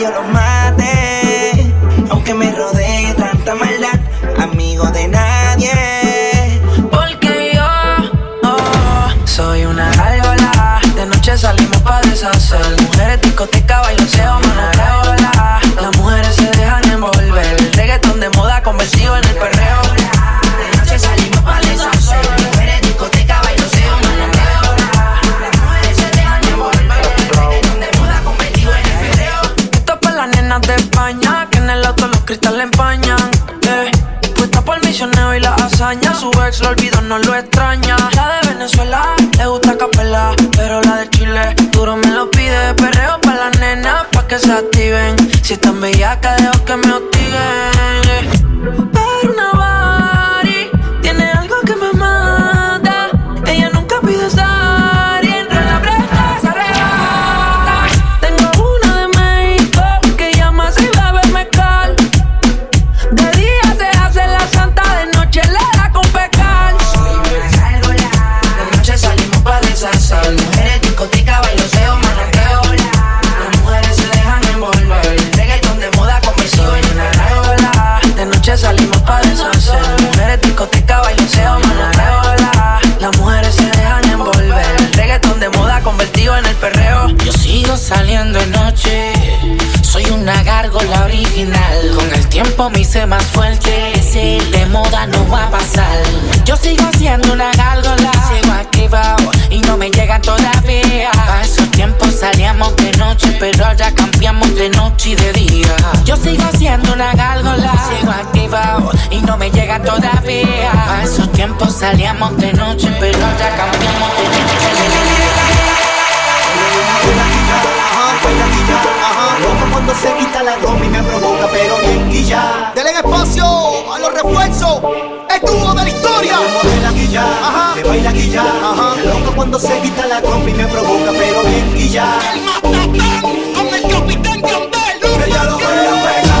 yo lo mate. Aunque me rodee tanta maldad, amigo de nadie. Porque yo oh, soy una gárgola. De noche salimos para deshacer. Mujeres, discoteca, bailoseo, mano, Las mujeres se dejan envolver. El reggaetón de moda convertido en el cristal le empañan. Eh. Puesta por misionero y la hazaña. Su ex lo olvidó, no lo extraña. La de Venezuela le gusta capela. Pero la de Chile duro me lo pide. Perreo pa' las nenas pa' que se activen. Si están bellacas, dejo que me hostiguen. Saliendo de noche. Soy una gárgola original. Con el tiempo me hice más fuerte. Si de moda no va a pasar. Yo sigo siendo una gárgola. Sigo activado y no me llegan todavía. A esos tiempos salíamos de noche, pero ahora cambiamos de noche y de día. Yo sigo siendo una gárgola. Sigo activado y no me llegan todavía. A esos tiempos salíamos de noche, pero ahora cambiamos de noche y de día. Cuando se quita la ropa y me provoca, pero bien guilla. Denle espacio a los refuerzos. Estuvo de la historia. Me mueve la guilla, Ajá. me baila guilla. Ajá. Loco cuando se quita la ropa y me provoca, pero bien guilla. El matatán con el capitán Grandel. Ella lo veo pegado,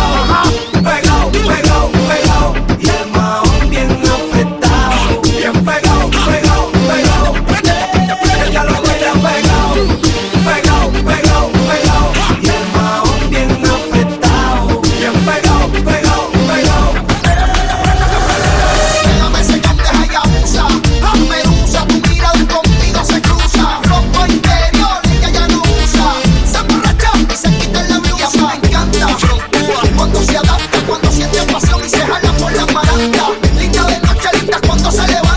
cuando se levanta.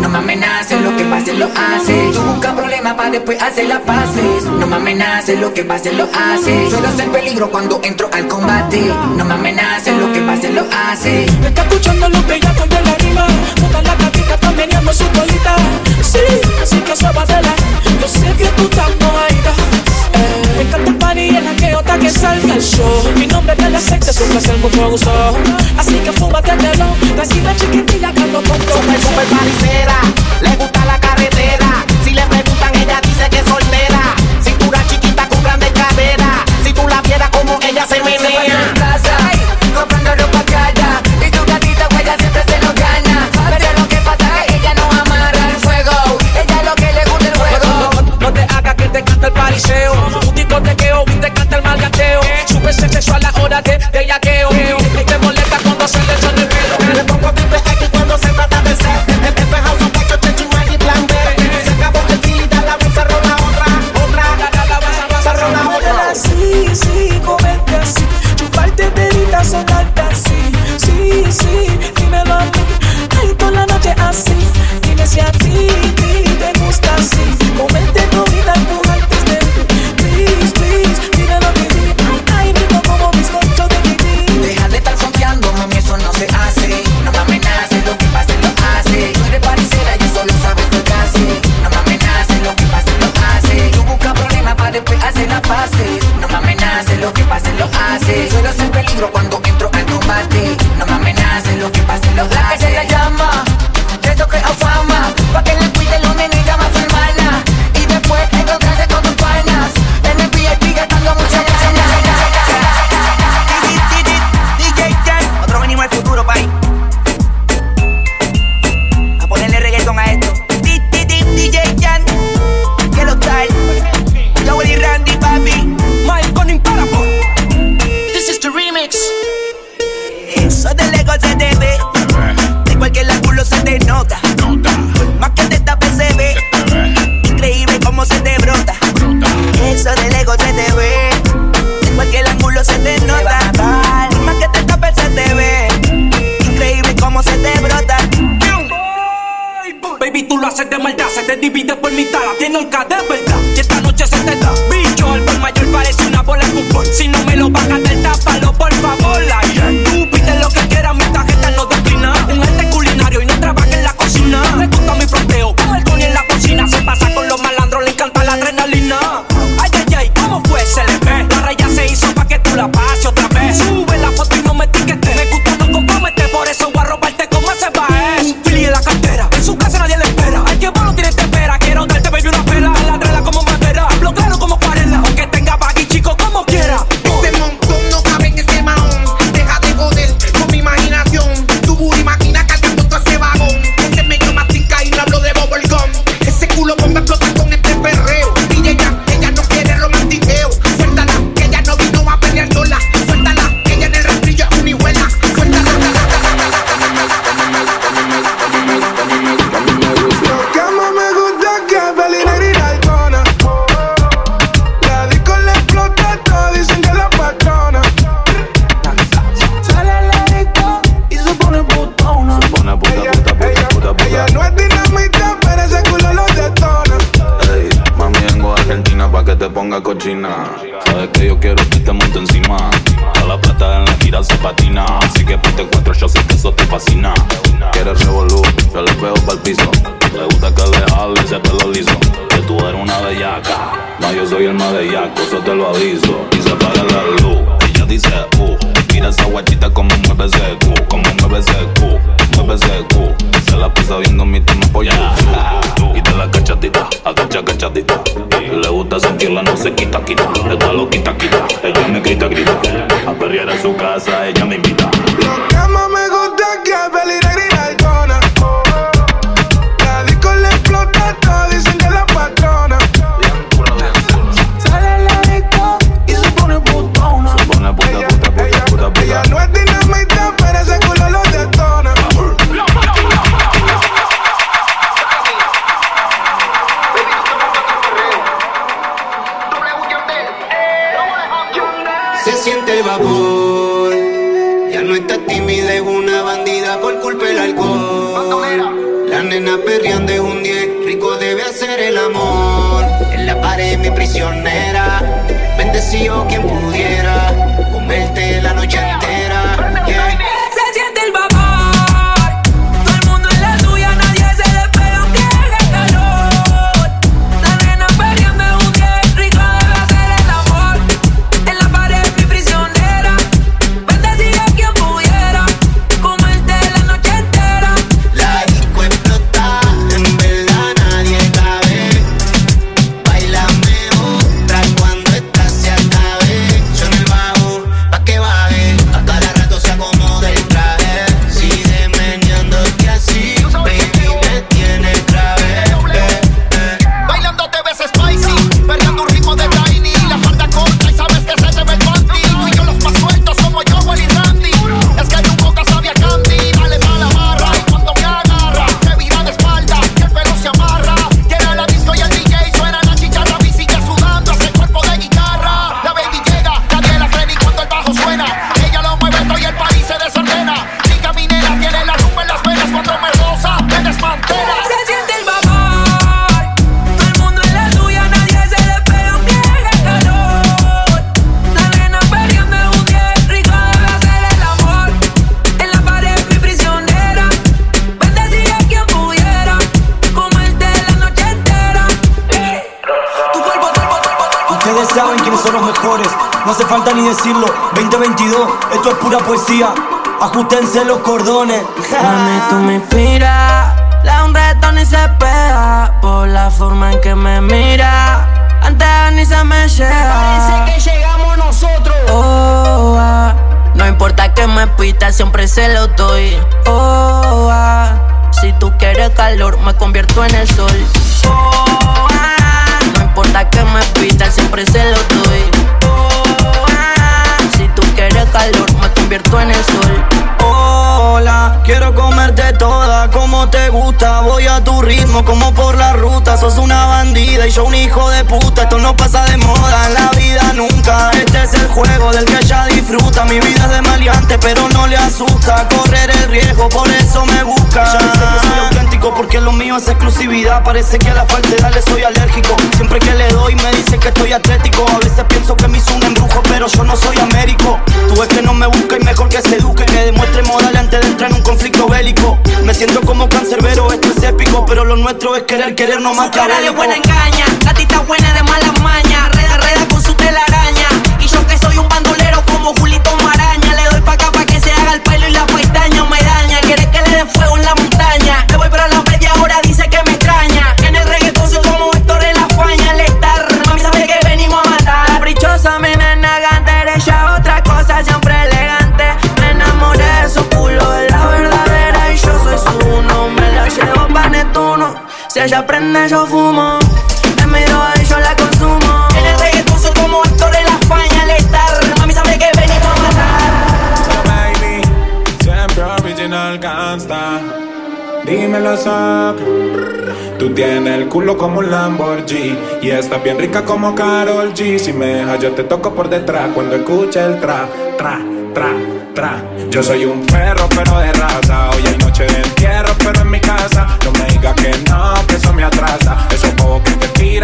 No me amenaces, lo que pase lo haces. Tú busca problemas para después hacer las paces. No me amenaces, lo que pase lo haces. Suelo ser peligro cuando entro al combate. No me amenaces, lo que pase lo haces. Me está escuchando los bellacos de la rima. Todas las gatitas están su colita. Sí, así que sábate la Mi nombre es de la sexta, tú me haces un poco aguaso. Así que fúbatelo. Decime chiquitilla que no pongo. Es súper parisera. Le gusta la carretera. Si le preguntan, ella dice que soltera. Si tú la chiquita compran de cabera. Si tú la pierdas, como que ella se me enseña. Si en casa, comprándolo para calla. Y tu gatita, pues siempre se lo gana. Pero lo que es ella no amarra el fuego. Ella es lo que le gusta el fuego. No te hagas que te cante el pariseo. parece que a la falsedad le soy alérgico. Siempre que le doy me dicen que estoy atlético. A veces pienso que me hizo un embrujo, pero yo no soy américo. Tú ves que no me busca y mejor que se eduque, que demuestre moral antes de entrar en un conflicto bélico. Me siento como cancerbero, esto es épico, pero lo nuestro es querer, querer no más que ella prende, yo fumo. Me miro a yo la consumo. En el reggaetón soy como actor en la faña letal. Mami sabe que venimos a matar. Pero baby, siempre original gangsta. Dímelo, Sock. Tú tienes el culo como un Lamborghini Y estás bien rica como Carol G Si me dejas yo te toco por detrás Cuando escucha el tra, tra, tra, tra Yo soy un perro pero de ra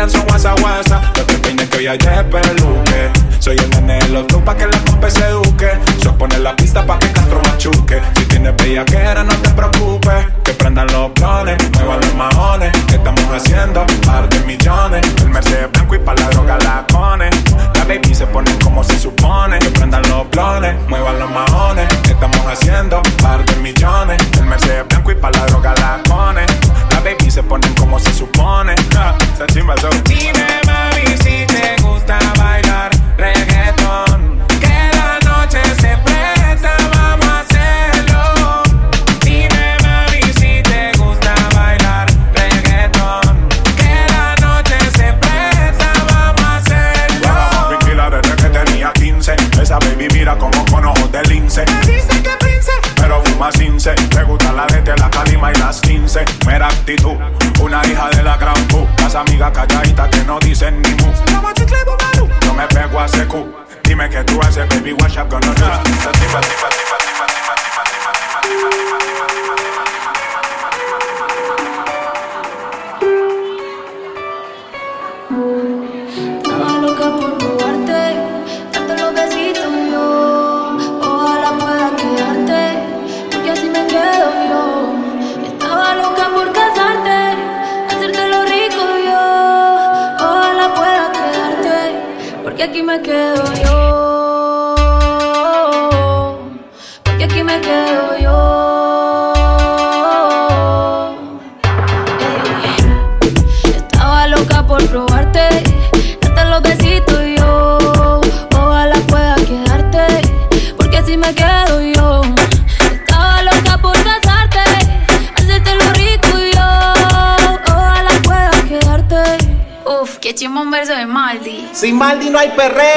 bailan guasa guasa. Los que peines que hoy hay de peluque. Soy el nene de los pa' que la compa se eduque. Yo poner la pista pa' que Castro machuque. Si tienes bellaquera, no te preocupes. Que prendan los blones, muevan los maones. Que estamos haciendo? Par de millones. El Mercedes blanco y pa' la droga la supone. Ja, se chimba calladitas que no dicen ni mu. Yo me pego a secu. Dime que tú haces, baby, what's up, gonna ah. do? perreo.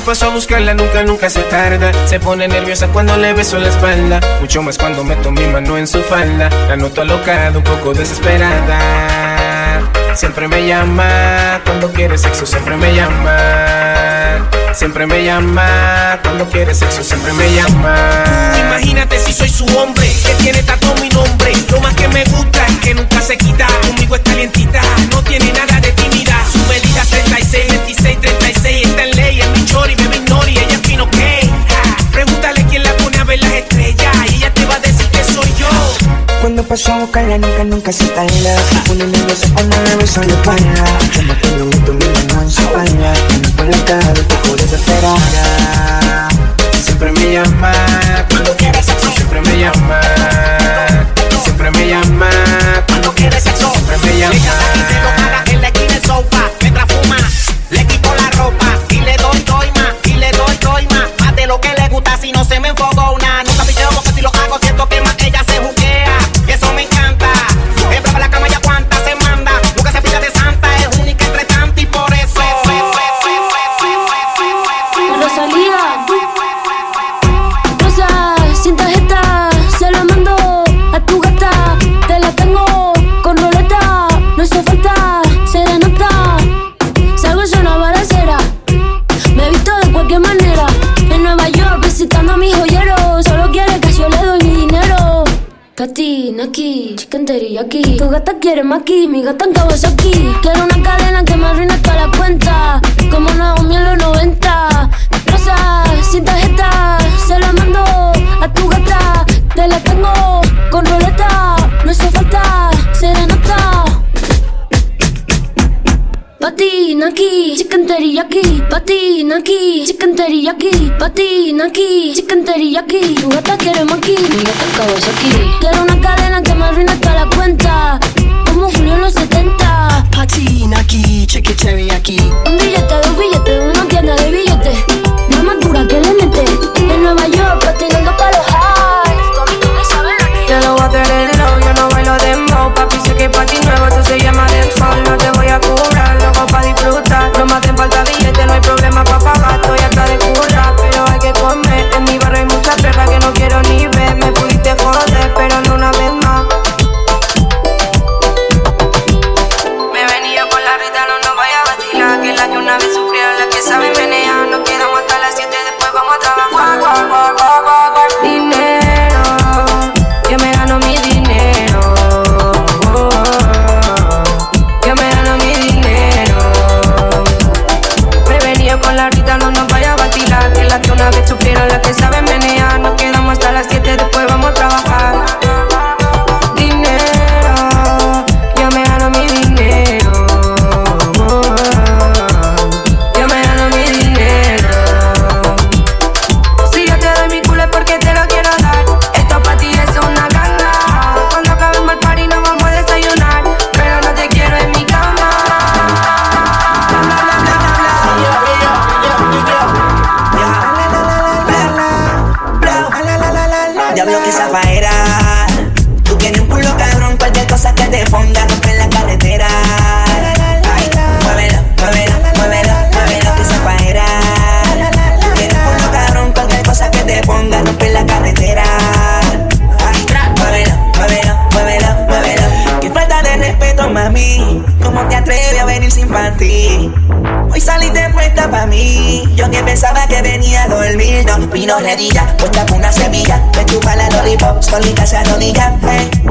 Paso a buscarla, nunca, nunca se tarda. Se pone nerviosa cuando le beso la espalda. Mucho más cuando meto mi mano en su falda. La noto alocada, un poco desesperada. Siempre me llama cuando quiere sexo, siempre me llama. Siempre me llama cuando quiere sexo, siempre me llama. Imagínate si soy su hombre, que tiene tatuado mi nombre. Lo más que me gusta es que nunca se quita. Conmigo es calientita, no tiene nada de tímida. Su medida 36, 26, 36. Está en chori, me ignori, ella es fino que. Pregúntale quién la pone a ver las estrellas. Y ella te va a decir que soy yo. Cuando paso a buscarla nunca, nunca se tarda Se pone nerviosa cuando me beso la espalda Como que no meto mi mano en su espalda Ando por la calle, un poco desesperada Siempre me llama cuando quiere sexo, siempre me llama. Siempre me llama cuando quiere sexo, siempre me llama. en la esquina del sofá, si no se me enfogó teriyaki Tu gata quiere maki, mi gata en Kawasaki Quiero una cadena Patina aquí, chicken teriyaki. Patina aquí, chicken teriyaki. Patina aquí, chicken teriyaki. Tu gata quiere maki, mi gata en Kawasaki. Quiero una cadena que me arruine toda la cuenta. Como Julio en los 70. Patina aquí, cheque aquí. Un billete, dos billetes, una tienda de billetes. No más dura que le mete. En Nueva York, patinando para los highs. La Yo no voy a tener low, yo no bailo dembow Papi, sé que pa' ti nuevo, esto se llama dormir No, vino redilla, puesta una semilla Me chupa la lollipop, solita se arrodilla hey.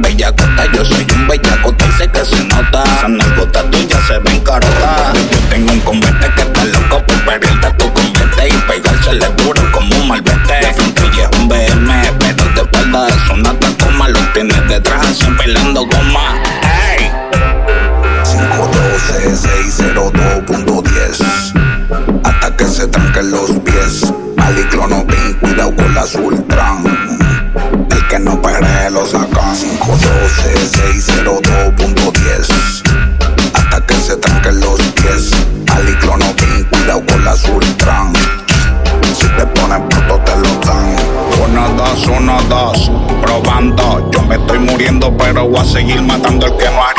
bellacota, yo soy un bellacota y sé que se nota. Esas nalgotas tuyas se ven carotas. seguir matando al que no ha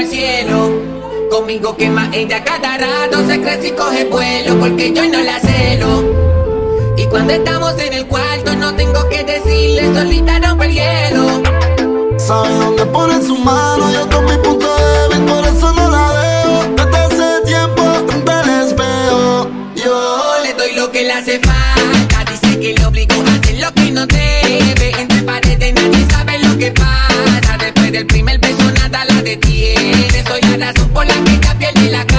al cielo. Conmigo quema ella cada rato, se crece y coge vuelo porque yo no la celo. Y cuando estamos en el cuarto no tengo que decirle, solita rompe el hielo. Sabe dónde pone su mano, yo con mi punto débil, por eso no la veo. Desde hace tiempo frente al espejo, yo le doy lo que le hace falta. Dice que le obligo a hacer lo que no debe. Entre paredes nadie sabe lo que pasa después del primer detienes. Soy la razón por la que la piel y la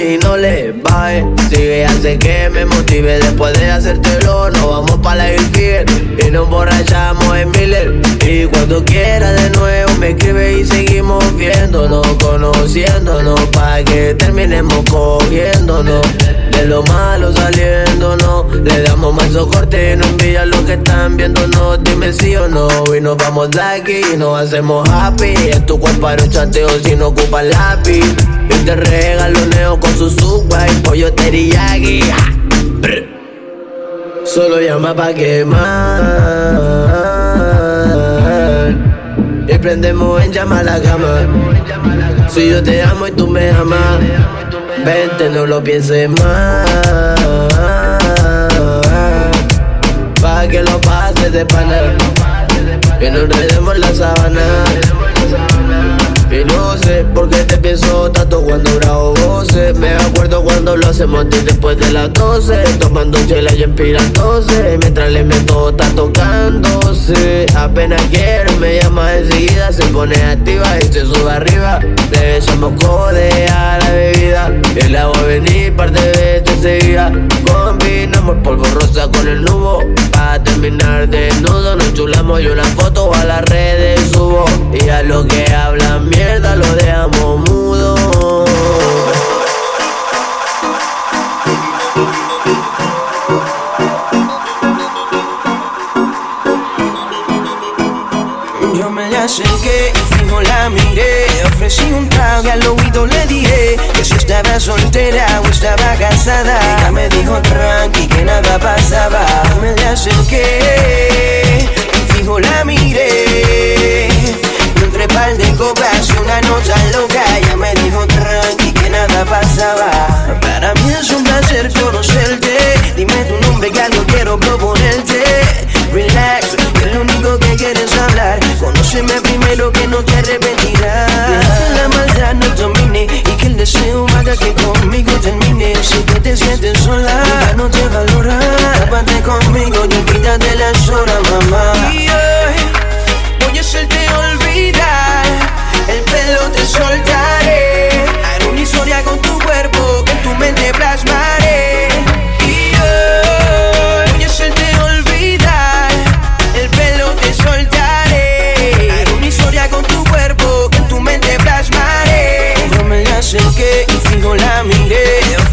Mami, no le baje. Sigue, hace que me motive. Después de hacértelo, nos vamos pa' la Hillfield y nos borrachamos en Miller. Y cuando quiera de nuevo, me escribe y seguimos viéndonos, conociéndonos. Pa' que terminemos cogiéndonos. De lo malo saliéndonos, le damos más socorte y no envía lo que están viéndonos. Dime sí o no, y nos vamos de aquí y nos hacemos happy. Es tu cuerpo para un chateo si no ocupa lápiz. Y te regalo neo con su suba y pollo teriyaki. Solo llama pa' quemar. Prendemos en llama la cama. Si yo te amo y tú me amas, vente, no lo pienses más. Pa' que lo pases de pana. Que nos enredemos la sábana. Y no sé por qué te pienso tanto cuando grabo voces. Me acuerdo cuando lo hacemos antes después de las 12 Tomando chela y empirándose Mientras le meto está tocándose. Apenas quiere me llama enseguida Se pone activa y se sube arriba. Le echamos code a la bebida. Y la voy a venir parte de veces seguida Combinamos el polvo rosa con el nubo. Pa' terminar desnudo Nos chulamos y una foto a las redes subo. Y a lo que hablan mierda lo dejamos mudo miré Ofrecí un trago y al oído le dije Que si estaba soltera o estaba casada Ella me dijo tranqui que nada pasaba Me le acerqué y fijo la miré. Y entre par de copas y una nota loca Ella me dijo tranqui que nada pasaba Para mí es un placer conocerte. Dime tu nombre que algo quiero proponerte. Relax, que lo único que quieres hablar. Conóceme primero que no te arrepentirás la maldad no domine Y que el deseo haga que conmigo termine. Si que te sientes sola, ella no te valora. Tápate conmigo y olvídate las horas, mamá. Y hoy voy a hacerte olvidar. El pelo te soltaré. Haré una historia con tu cuerpo Que tu mente plasmaré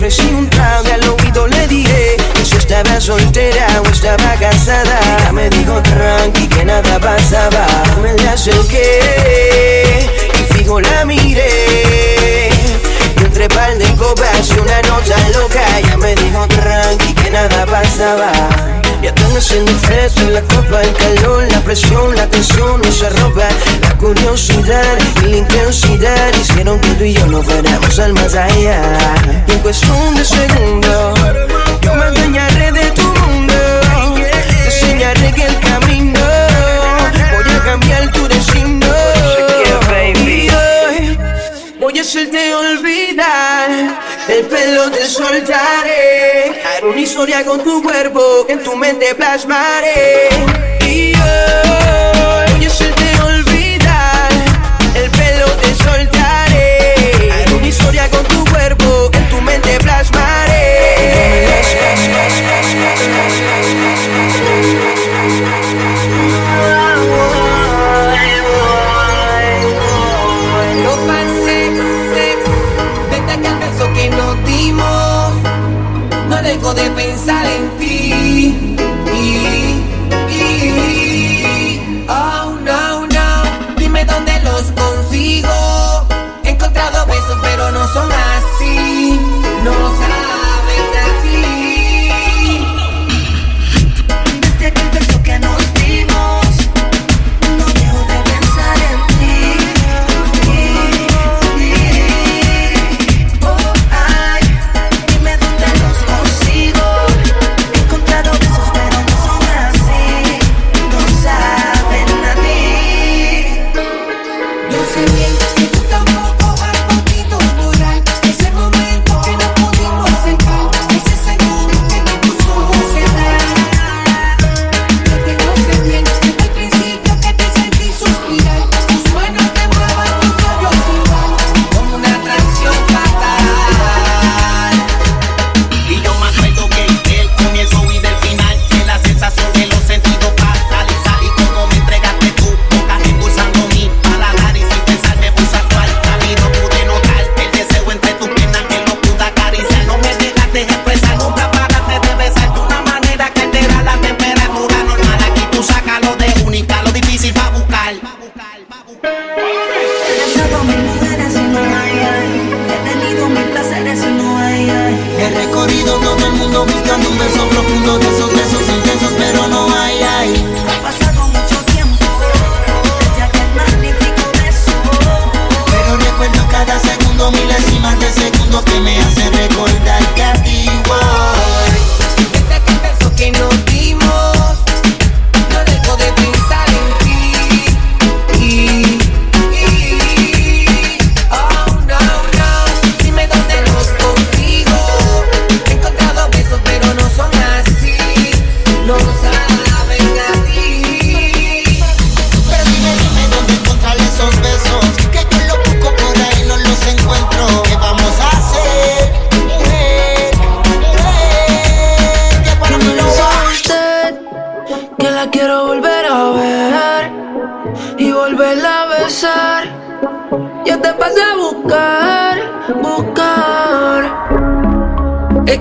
ofrecí un trago y al oído le dije Que si estaba soltera o estaba casada. Ella me dijo tranqui que nada pasaba Me la acerqué y fijo la miré y entre par de copas y una nota loca. Ella me dijo tranqui que nada pasaba Ya están haciendo en la copa El calor, la presión, la tensión no se ropa La curiosidad y la intensidad Hicieron que tú y yo nos fuéramos al más allá. Y en cuestión de segundos Yo me adueñaré de tu mundo. Te enseñaré que el camino Voy a cambiar tu destino Voy a hacerte olvidar El pelo te soltaré Haré una historia con tu cuerpo Que en tu mente plasmaré. Y hoy Voy a hacerte olvidar El pelo te soltaré Haré una historia con tu cuerpo Que en tu mente plasmaré pensar en ti.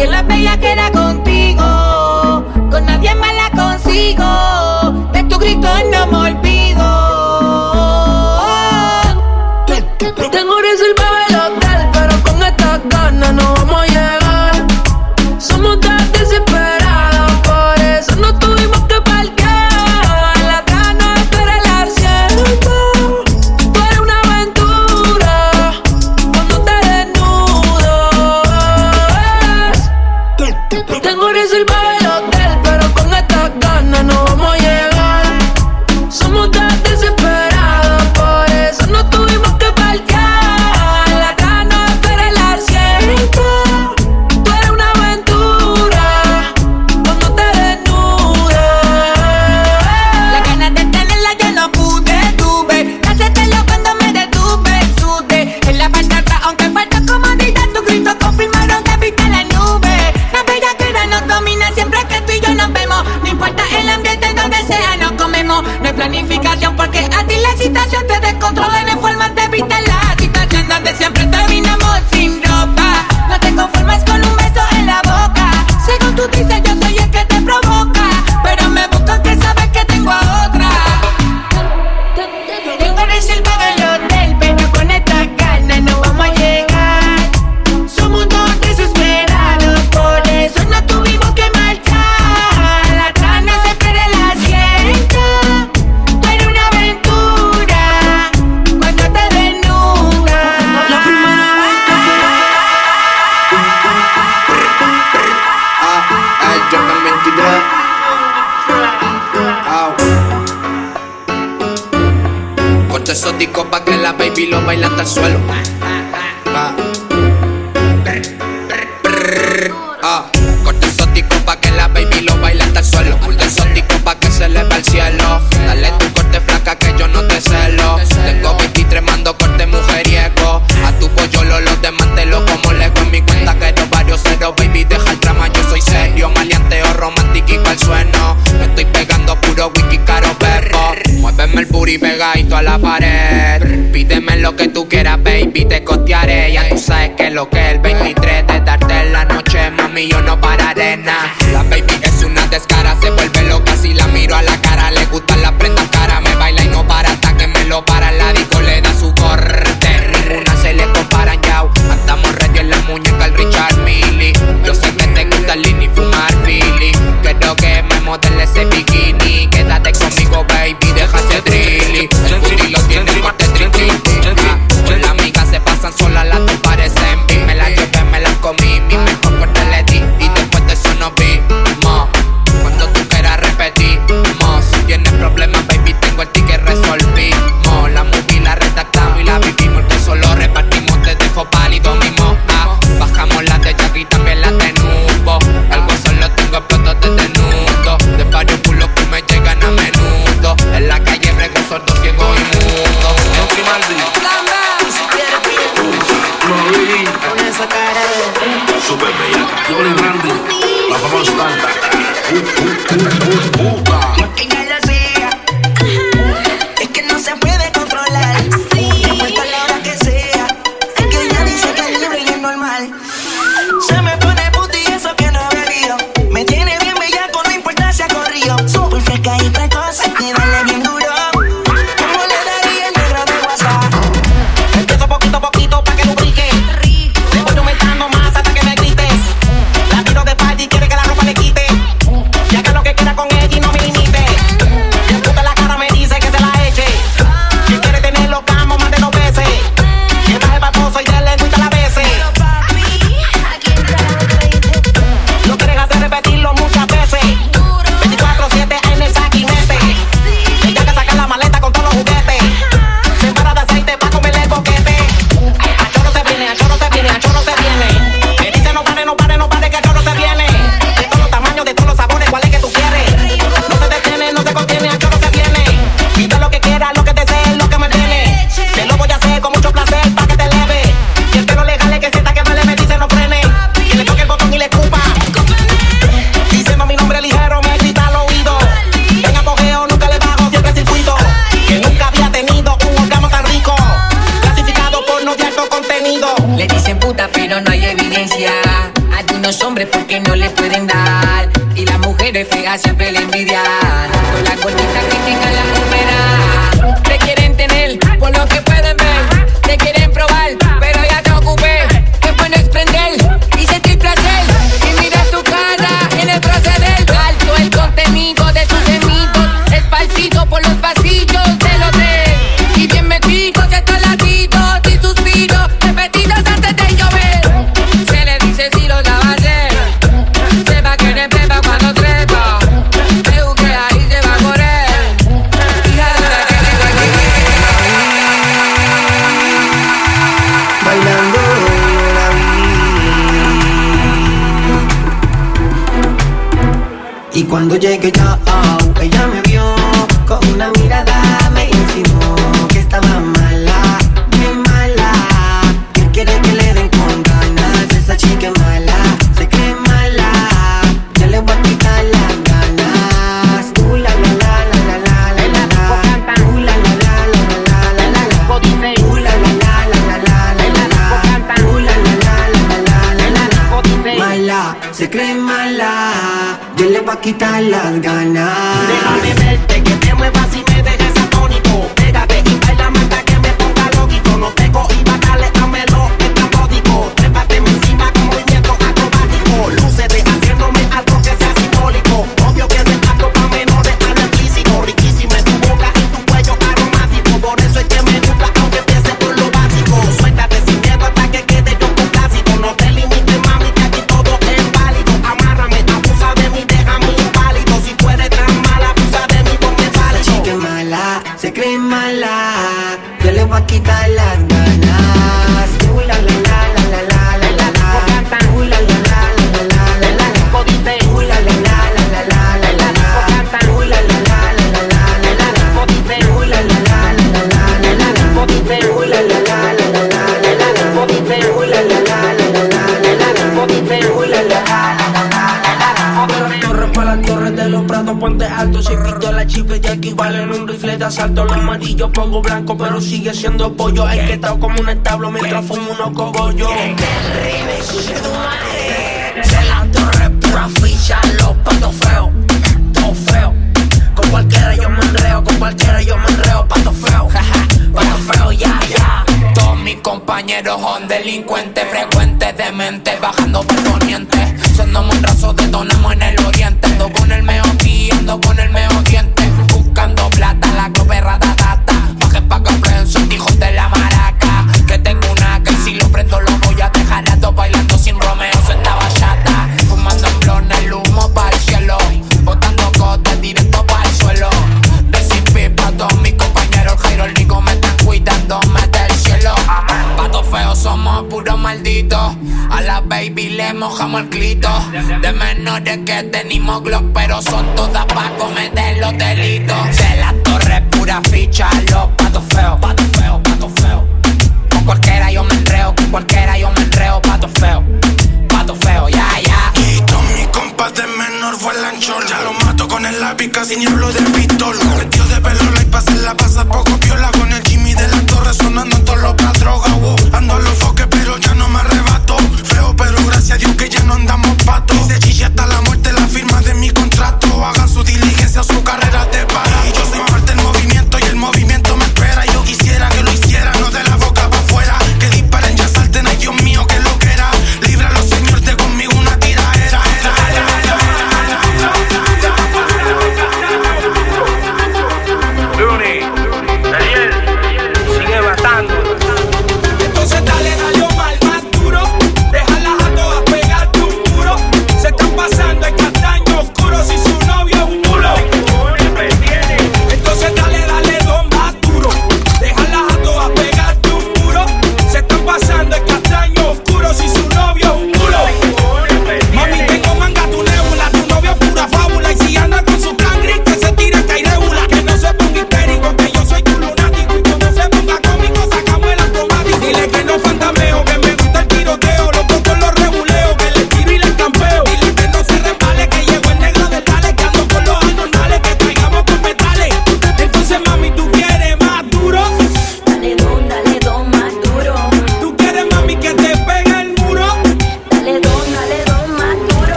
Que la bella que cuando llegue ya sigue siendo pollo. hay Enquetado como un establo mientras fumo unos cogollos. De la torre pura ficha, los patos feos, todo feo. Con cualquiera yo me enreo, con cualquiera yo me enreo, pato feo, jaja, pato feo, ya, yeah, ya. Yeah. Todos mis compañeros son delincuentes pero son todos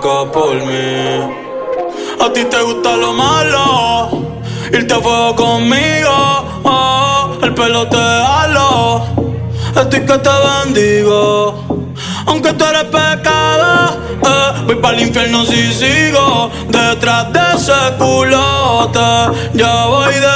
por mí. A ti te gusta lo malo, irte a fuego conmigo. Oh, el pelo te halo, estoy que te bendigo. Aunque tú eres pecado, eh, voy para el infierno si sigo. Detrás de ese culote, ya voy de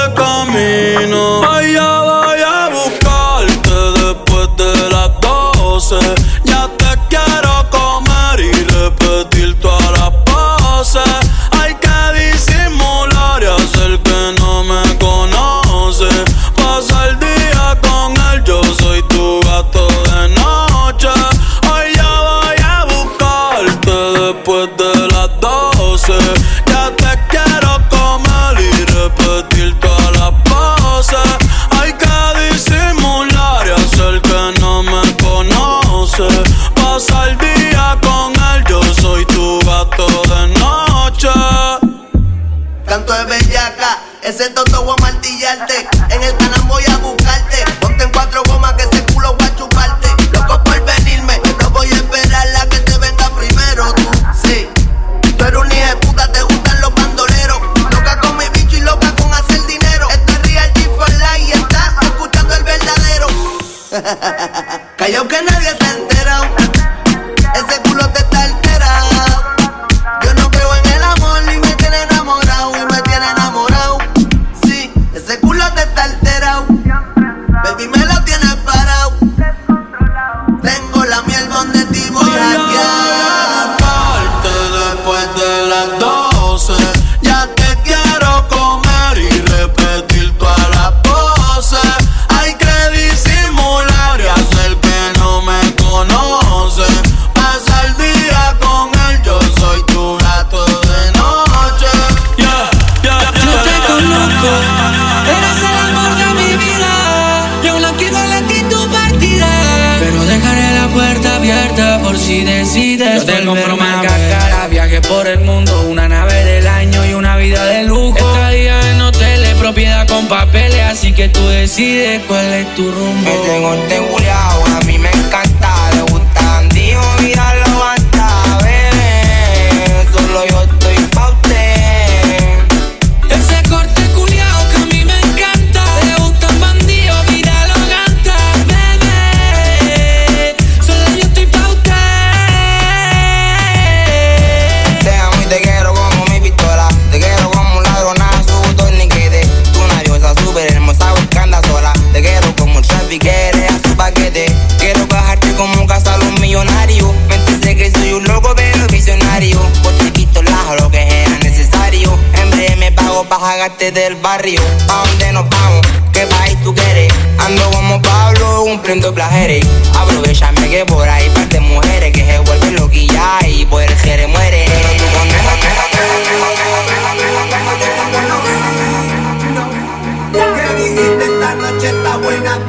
decide cuál es tu rumbo. Me tengo, tengo millonario. Mentes de que soy un loco pero visionario. Porque pistolazo lo que era necesario. En vez me pago para jagarte del barrio. ¿A dónde nos vamos? ¿Qué país tú quieres? Ando como Pablo cumpliendo placeres. Aprovechame que por ahí parte mujeres que se vuelven loquilla y por el jere muere. Pero dijiste esta noche está buena?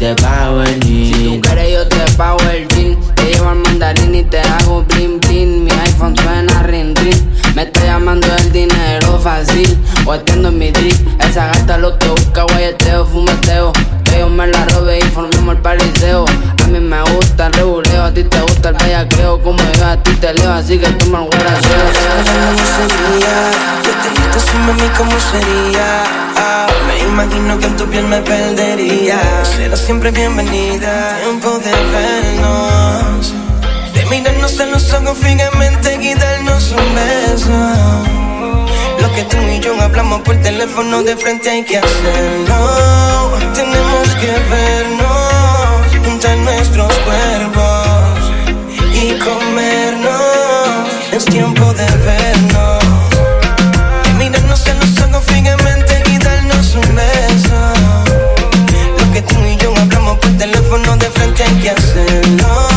Te pago el jean. Si tú quieres, yo te pago el jean. Te llevo al mandarín y te hago bling bling. Mi iPhone suena ring ring. Me está llamando el dinero fácil. O en mi drip. Esa gata lo que busca, guayeteo, fumeteo. Que yo me la robe y formemos el pariseo. A mí me gusta el a ti te gusta el bellaqueo. Como yo a ti te leo, así que tú me Yo te grito sin mami cómo sería. Me imagino que en tu piel me perdería. Será siempre bienvenida Tiempo de vernos. De mirarnos en los ojos fijamente Y darnos un beso. Lo que tú y yo hablamos por teléfono De frente hay que hacerlo. Tenemos que vernos Juntar nuestros cuerpos tiempo de vernos de mirarnos en los ojos fijamente y darnos un beso. Lo que tú y yo hablamos por teléfono de frente hay que hacerlo.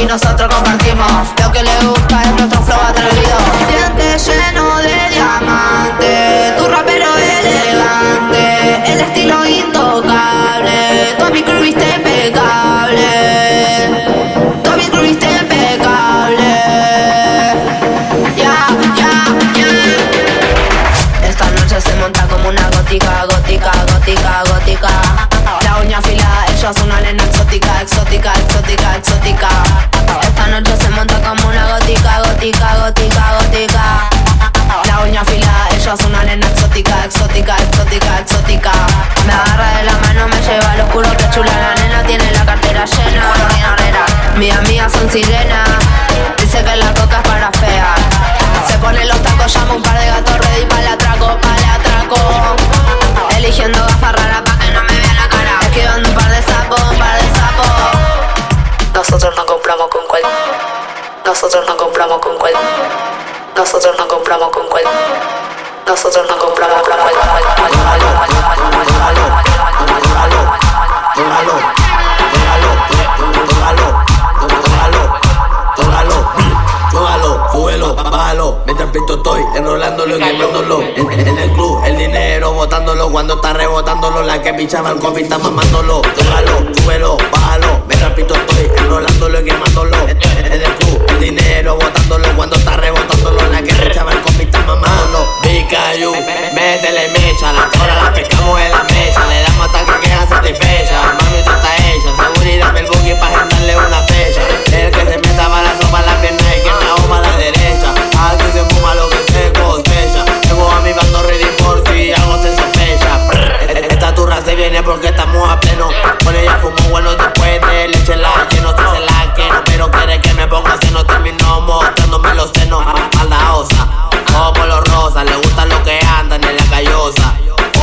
Y nosotros compartimos. Lo que les gusta es nuestro flow atrevido. Siente lleno de diamantes Tu rapero elegante. El estilo intocable. Tu mi crew impecable. Tu mi crew viste impecable. Ya, ya, ya. Esta noche se monta como una gótica, gótica, gótica, gótica. La uña afilada, ella es una nena exótica, exótica, exótica, exótica. Exótica, exótica, exótica. Me agarra de la mano, me lleva al oscuro, que chula la nena, tiene la cartera llena. Mis amigas son sirenas, dice que la coca es para fea. Se pone los tacos, llama un par de gatos ready para atraco, para atraco. Eligiendo gafas raras pa' que no me vea la cara. Esquivando un par de sapos, un par de sapos. Nosotros no compramos con cual. Nosotros no compramos con cual. Nosotros no compramos con cual. Nosotros no compramos bájalo. Mientras pinto estoy enrolándolo y quemándolo. En, en el club, el dinero botándolo. Cuando está rebotándolo, la que pichaba el coffee está mamándolo. Tómalo, súbelo, bájalo. Mientras pinto estoy enrolándolo y quemándolo. En, en el club, el dinero botándolo. Cuando está rebotándolo, la que pichaba el coffee está mamándolo. Métele mecha. La tora la pescamos en la mesa. Le damos hasta que queda satisfecha. Mami, esto está hecha. Seguridad, el boogie pa' agendarle una fecha. El que se meta la sopa la pierna y que me hago a la derecha. Aquí se fuma lo que se cosecha. Tengo a mi bando ready por si algo se sospecha. Esta turra se viene porque estamos a pleno. Con ella fumo bueno después de leche la lleno. Te se la que no, pero quiere que me ponga seno. Termino mostrándome los senos. Maldaosa, como los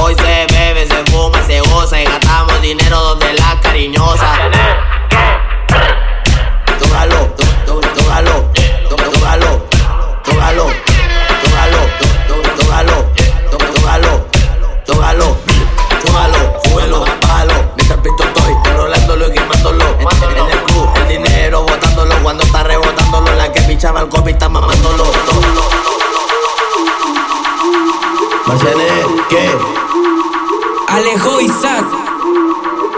Hoy se bebe, se fuma, se goza y gastamos dinero donde la cariñosa. Tócalo, tó- tó- tócalo, tó- tócalo, tócalo, tócalo, tó- tó- tócalo, tó- tócalo, tócalo, tócalo, súbelo, bájalo. Mientras pinto estoy enrolándolo y quemándolo. En, el club, el dinero botándolo. Cuando está rebotándolo, la que pichaba el coffee está mamándolo. ¿qué? Isaac.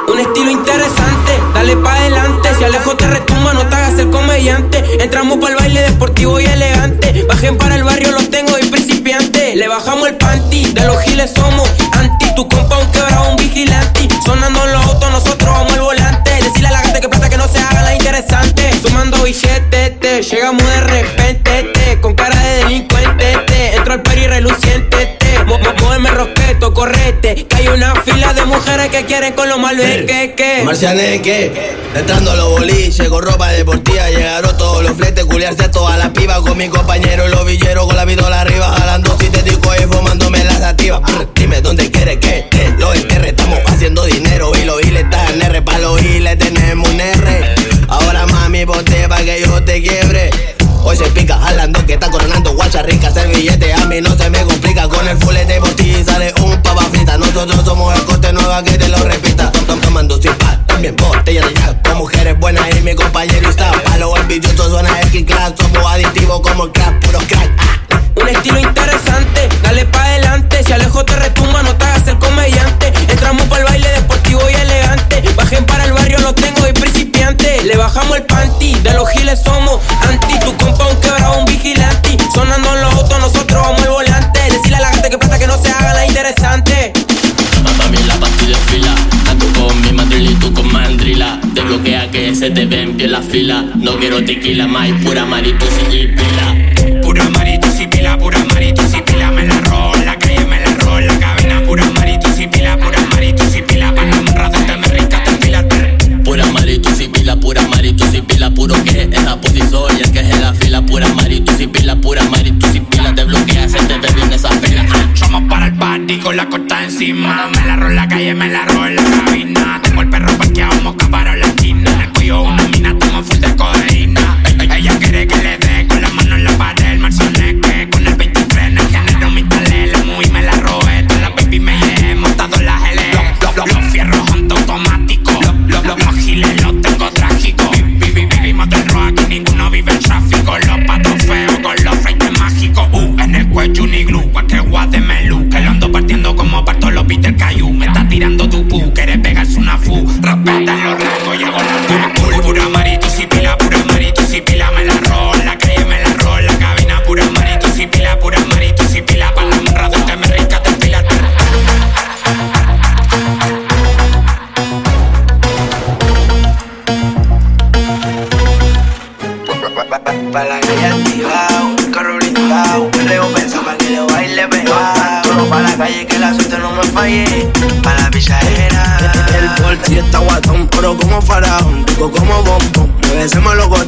Un estilo interesante, dale pa' adelante. Si Alejo te retumba, no te hagas el comediante. Entramos para el baile deportivo y elegante. Bajen para el barrio, los tengo y principiante. Le bajamos el panty, de los giles somos anti. Tu compa un quebrado, un vigilante. Sonando en los autos, nosotros vamos al volante. Decirle a la gente que plata que no quieren con lo mal ver que, que. Marciané, ¿qué? Entrando a los boliches con ropa deportiva Llegaron todos los fletes, culiarse a todas las pibas Con mi compañero los villeros con la vidola arriba Jalando sintético y fumándome las activas Dime dónde quieres que te lo enterre Estamos haciendo dinero y los giles están en R Pa' los giles tenemos un R Ahora mami ponte pa' que yo te quiebre Hoy se pica jalando que está coronando guacha rica Hacer billete a mí no se me complica Con el fulete Nosotros somos el corte nueva que te lo repita Tom, tom, tomando sin pa, también botella de jack Con mujeres buenas y mi compañero está Palo envidioso suena el class Somos adictivos como el crack, puro crack. Un estilo interesante, dale pa' adelante. Si Alejo te retumba, no te hagas el comediante. Entramos para el baile deportivo y elegante. Bajen para el barrio, los tengo y principiante. Le bajamos el panty, de los giles somos anti. Tu compa que se te ven pie en la fila. No quiero tequila, más pura marito y pila. Pura marito y pila, pura mariposa y pila. Me la rola calle, me la rola cabina. Pura marito y pila, pura mariposa y pila. Para un rato te me riscaste en. Pura marito y pila, pura marito y pila. Puro que es esa posición y que es en la fila. Pura marito y pila, pura marito y pila. Te bloquea, se te ve bien esa fila. Somos para el party con la costa encima. Me la rola calle, me la rola cabina. Tengo el perro parqueado, mosca para la una mina toma full de codeína. Ella quiere que le dé con la mano en la pared. El marzonet que con el pinche frena. Genero mi talé, la muy me la robé. Toda la baby me he montado la gele. Los, los, los fierros automáticos. Los, los, los giles los tengo trágicos. Vivimos del rock y ninguno vive el tráfico. Los patos feos con los freites mágicos. Uh, en el cuello un iglú, que de melú. Que lo ando partiendo como parto los Peter Cayu. Me está tirando tu pu, quieres pegarse una fu. Respétalo, rico como bombón. Bebésemelo con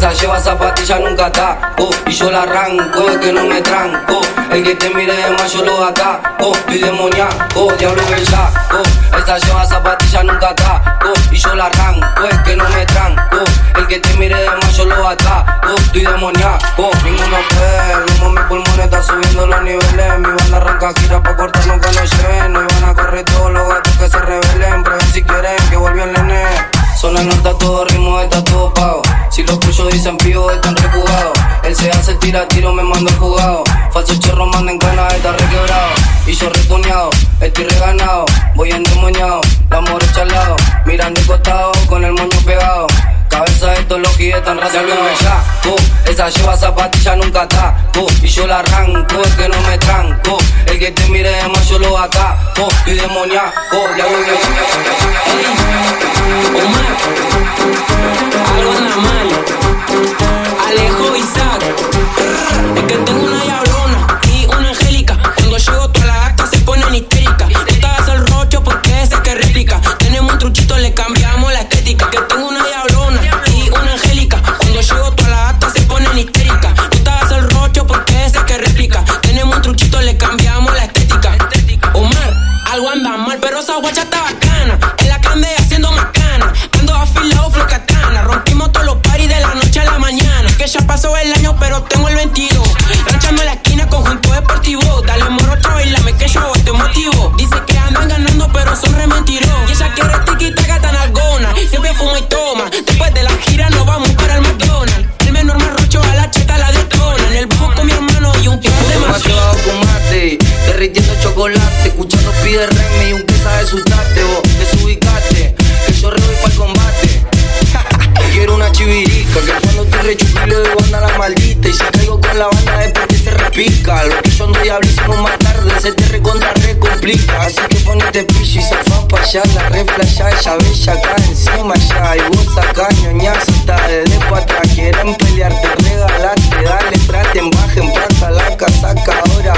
Esa lleva zapatilla nunca taco oh, Y yo la arranco, es que no me tranco. El que te mire de más yo lo ataco. Estoy demoníaco, diablo bellaco Esa lleva zapatilla nunca taco oh, Y yo la arranco, es que no me tranco. El que te mire de más yo lo ataco. Estoy demoníaco. Ninguno puede, el humo mi pulmón está subiendo los niveles. Mi banda arranca gira pa' cortarnos que nos lleven No van a correr todos los gatos que se rebelen. Prueben si quieren que volvió el nene. Son las notas todo ritmo, está todo pago. Si los puchos dicen pío, están recugados. Él se hace tira tiro, me manda jugado. Falso chorro, manda en cana, está requebrado. Y yo retoñado, estoy reganado. Voy endemoniado, la morocha al lado. Mirando el costado, con el moño pegado. Cabeza de todos los que están rasgando bellaco Esa lleva zapatilla nunca taco Y yo la arranco, es que no me tranco. El que te mire de más yo lo ataco. Y demoníaco, le hago el Omar, algo anda mal Alejo Isaac. Es que tengo una llave. tengo el 22. Ranchame la esquina, conjunto deportivo. Dale moro otra bailame que yo te motivo. Dice que andan ganando, pero son re mentiros. Y ella quiere tiquita tan algona. Siempre fuma y toma. Después de la gira nos vamos para el McDonald's. El menor marrocho a la cheta la detona. En el bus con mi hermano y un tipo de mate. con mate, derritiendo chocolate. Escuchando pide y un queso de chivirica que cuando te rechupile de banda la maldita Y si caigo con la banda es porque se repica. Lo que yo ando diablísimo más tarde se te recontra re complica Así que ponete pillo y fa pa' allá La re flasha, ella bella acá encima ya. Y vos acá ñoñazo está desde pa' atrás Quieren pelearte, regalarte, dale, traten, bajen, planta la casaca Ahora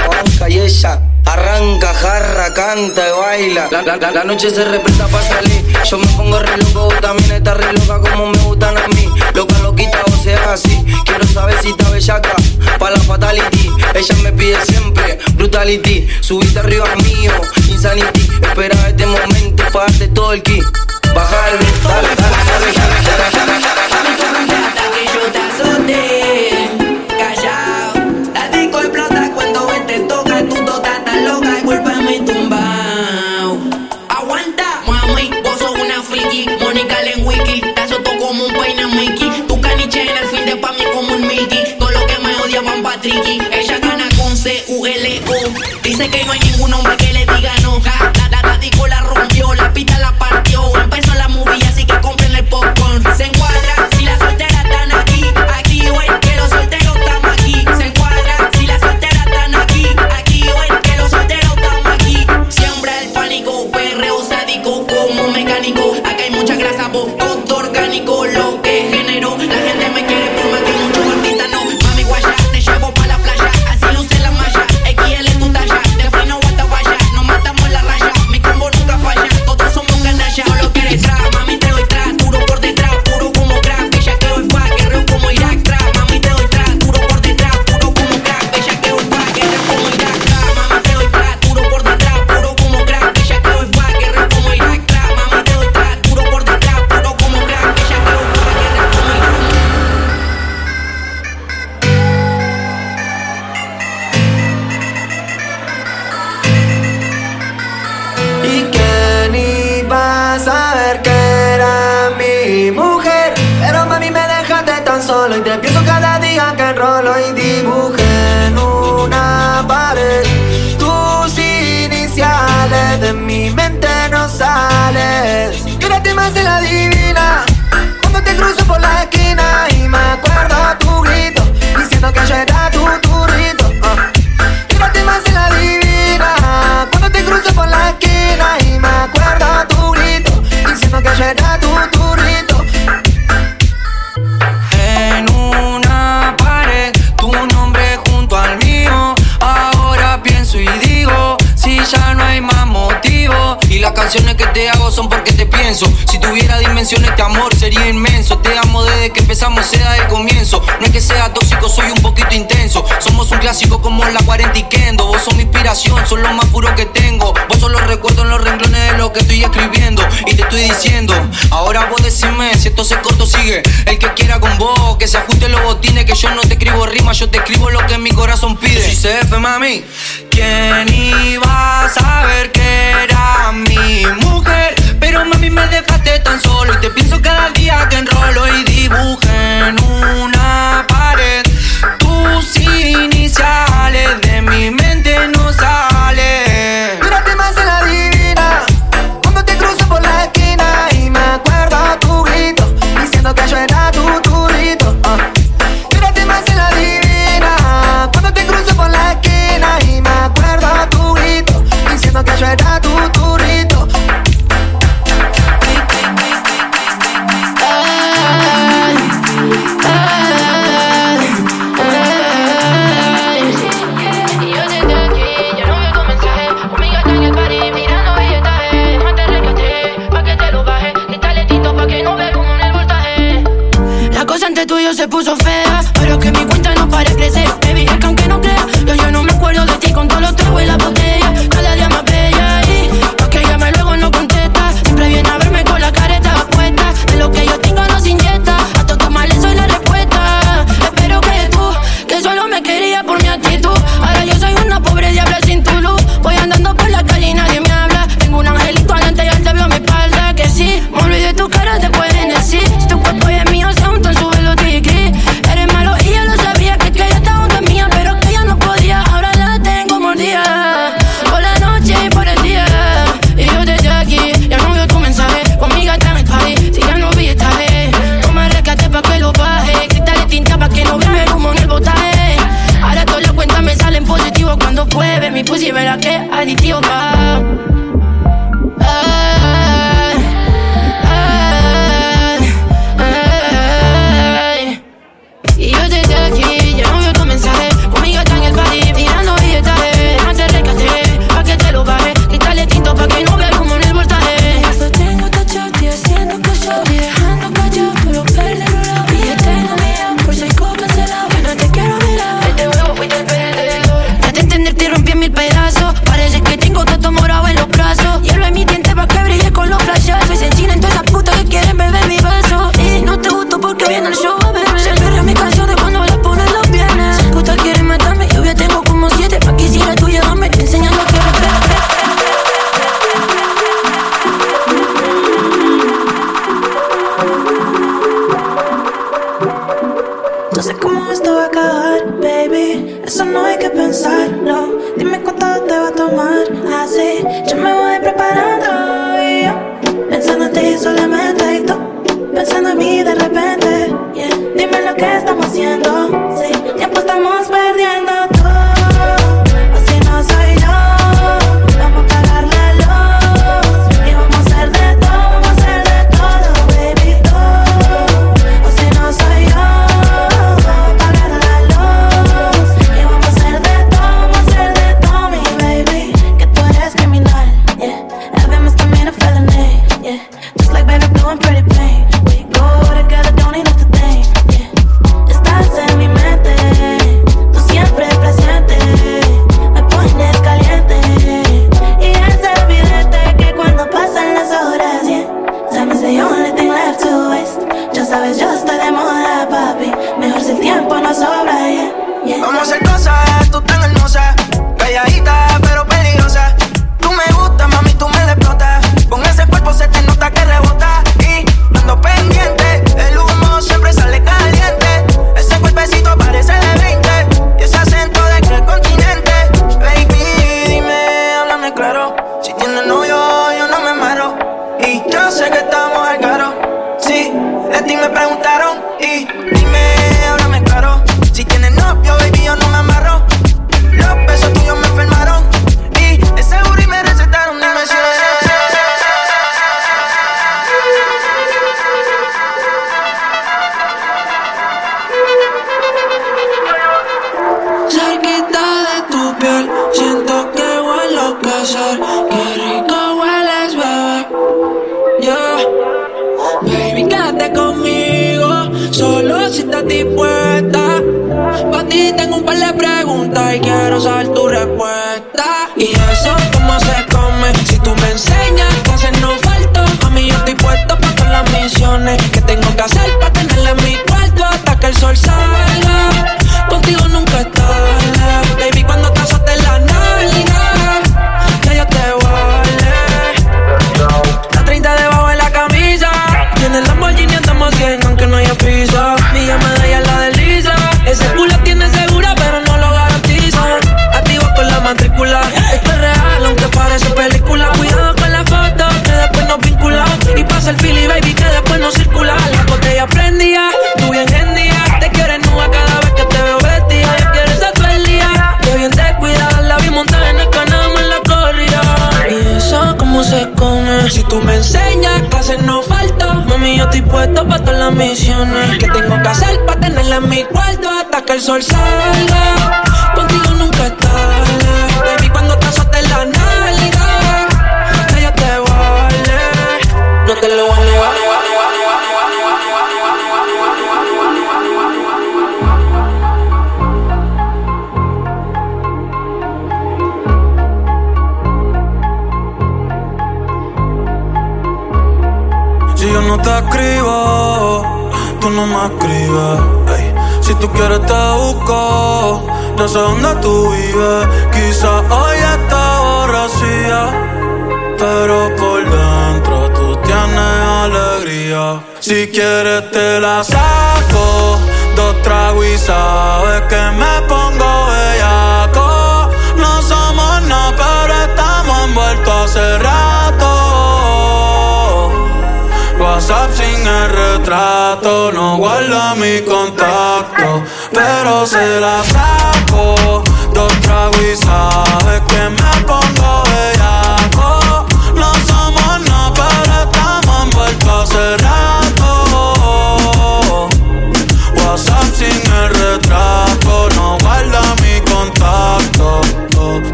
y ella Arranca, jarra, canta y baila. La, la- la- noche se respeta para salir. Yo me pongo re loco, también estás re loca como me gustan a mí. Loca, loquita, vos seas así. Quiero saber si está bellaca. Pa' la fatality. Ella me pide siempre brutality. Subiste arriba mío, insanity. Espera este momento para darte todo el ki. Baja el beat, dale, dale, dale, dale, dale, dale. Hasta que yo Tu caniche en el fin de pa' mí como un Mickey. Todo lo que me odiaban Patricky. Ella gana con C-U-L-O. Dice que no hay ningún hombre que le diga no. Ja, La, la, la la rompió, la pita la partió. Empezó Si tuviera dimensiones, este amor sería inmenso. Te amo desde que empezamos, sea el comienzo. No es que sea tóxico, soy un poquito intenso. Somos un clásico como la 40 y Kendo. Vos sos mi inspiración, son lo más puro que tengo. Vos sos los recuerdos en los renglones de lo que estoy escribiendo. Y te estoy diciendo, ahora vos decime si esto se corto sigue. El que quiera con vos, que se ajuste los botines. Que yo no te escribo rimas, yo te escribo lo que mi corazón pide. Si CF, mami. ¿Quién iba a saber que era mi mujer? Pero mami me dejaste tan solo y te pienso cada día que enrolo y dibujo en una pared tus iniciales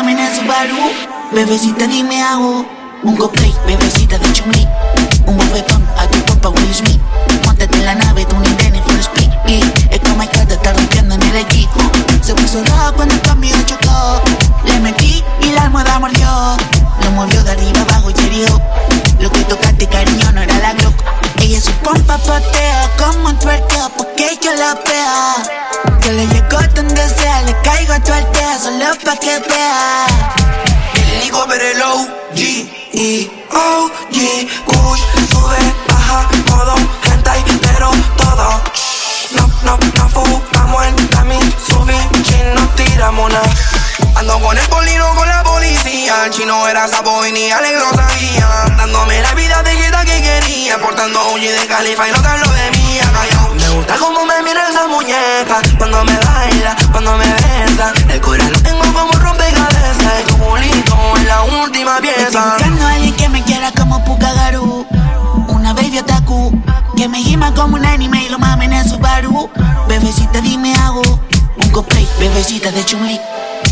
Dame en el Subaru Bebecita dime hago Un cocktail, bebecita de chumli Un bofetón a tu cuerpo will Smith. Montate en la nave, tú ni viene for speed. Y es como el te está rompiendo en el equipo. Se puso rojo cuando el cambio chocó. Le metí y la almohada mordió. Lo movió de arriba abajo y herió Lo que tocaste cariño no era la glock. Ella es su pompa pateo como un tuerteo Porque yo la veo le llego donde sea, le caigo a tu aldea solo pa' que vea. Digo, pero el OG, y OG, Kush, sube, baja, modo, hentai, pero todo. No, no, no fumamos en Tami, subí, chin, no tiramos nada. Ando con el polino, con la policía. El chino era sapo y ni Alex lo sabía. Dándome la vida de que quería. Portando un OG de Califa y no tan lo de mía mira esa muñeca, cuando me baila, cuando me besa. El corazón lo tengo como rompecabezas. Y tu culito en la última pieza. Estoy buscando a alguien que me quiera como Pukagaru. Una baby otaku. Que me gima como un anime y lo mamen en su baru. Bebecita, dime hago. Un cosplay, bebecita de chun -Li.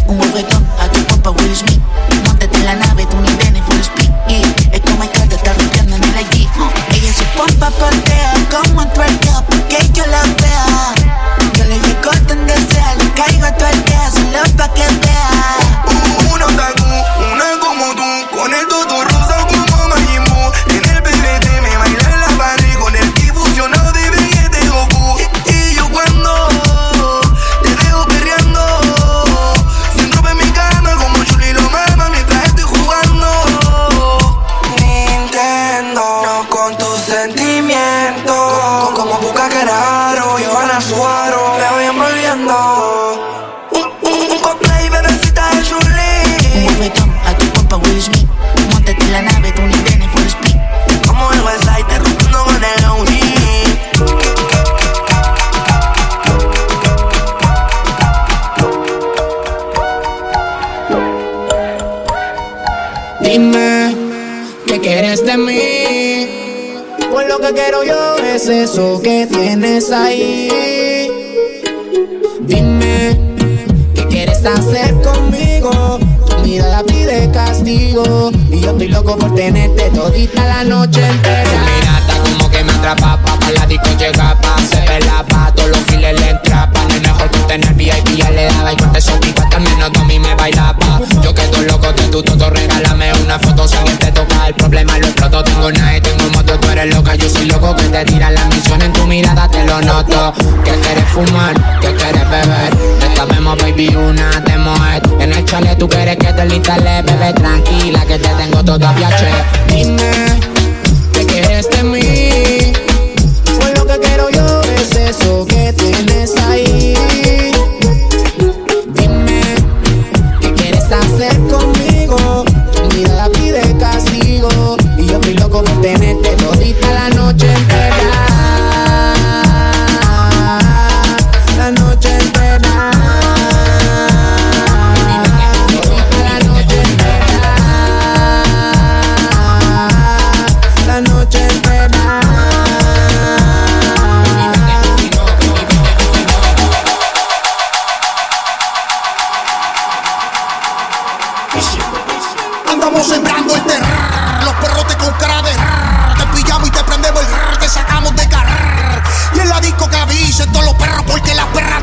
Un bofetón a tu pompa Will Smith. Montate en la nave, tú ni vienes full speed. Es como el carta, está rompiendo en el allí. Ella se pompa, portea como un twerk up que yo la vea. Yo le llego donde sea, le caigo a tu aldea solo pa' que vea. そげ Que quieres fumar, que quieres beber Acabemos baby una de Moet En el chale tú quieres que te lo instale Bebé tranquila que te tengo todavía che Dime, ¿qué quieres de mí? Pues lo que quiero yo es eso que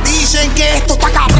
Dicen que esto está acabado.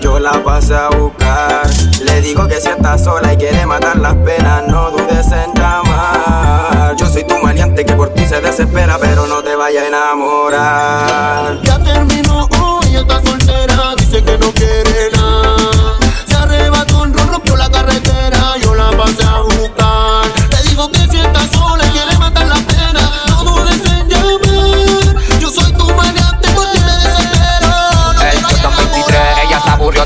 Yo la pasé a buscar. Le digo que si está sola y quiere matar las penas, no dudes en llamar. Yo soy tu maleante que por ti se desespera, pero no te vayas a enamorar. Ya terminó hoy, está soltera, dice que no quiere